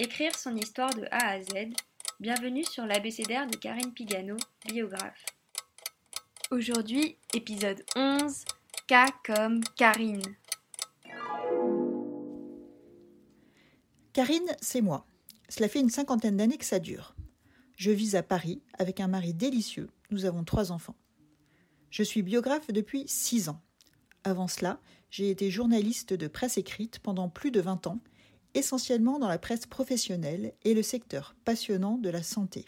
Écrire son histoire de A à Z. Bienvenue sur l'abécédaire de Karine Pigano, biographe. Aujourd'hui, épisode 11, K comme Karine. Karine, c'est moi. Cela fait une cinquantaine d'années que ça dure. Je vis à Paris avec un mari délicieux. Nous avons trois enfants. Je suis biographe depuis six ans. Avant cela, j'ai été journaliste de presse écrite pendant plus de 20 ans, essentiellement dans la presse professionnelle et le secteur passionnant de la santé.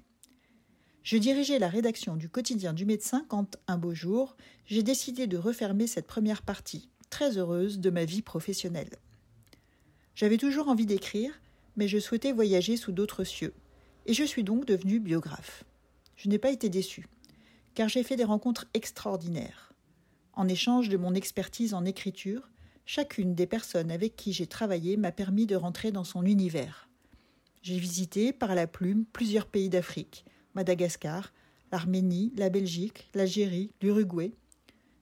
Je dirigeais la rédaction du quotidien du médecin quand, un beau jour, j'ai décidé de refermer cette première partie, très heureuse, de ma vie professionnelle. J'avais toujours envie d'écrire, mais je souhaitais voyager sous d'autres cieux, et je suis donc devenue biographe. Je n'ai pas été déçue, car j'ai fait des rencontres extraordinaires. En échange de mon expertise en écriture, chacune des personnes avec qui j'ai travaillé m'a permis de rentrer dans son univers. J'ai visité par la plume plusieurs pays d'Afrique, Madagascar, l'Arménie, la Belgique, l'Algérie, l'Uruguay.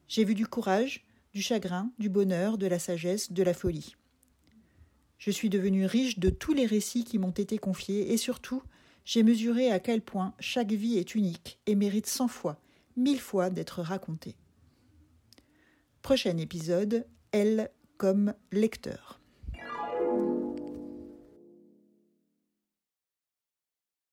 J'ai vu du courage, du chagrin, du bonheur, de la sagesse, de la folie. Je suis devenue riche de tous les récits qui m'ont été confiés et surtout, j'ai mesuré à quel point chaque vie est unique et mérite cent fois, mille fois d'être racontée. Prochain épisode, comme lecteur.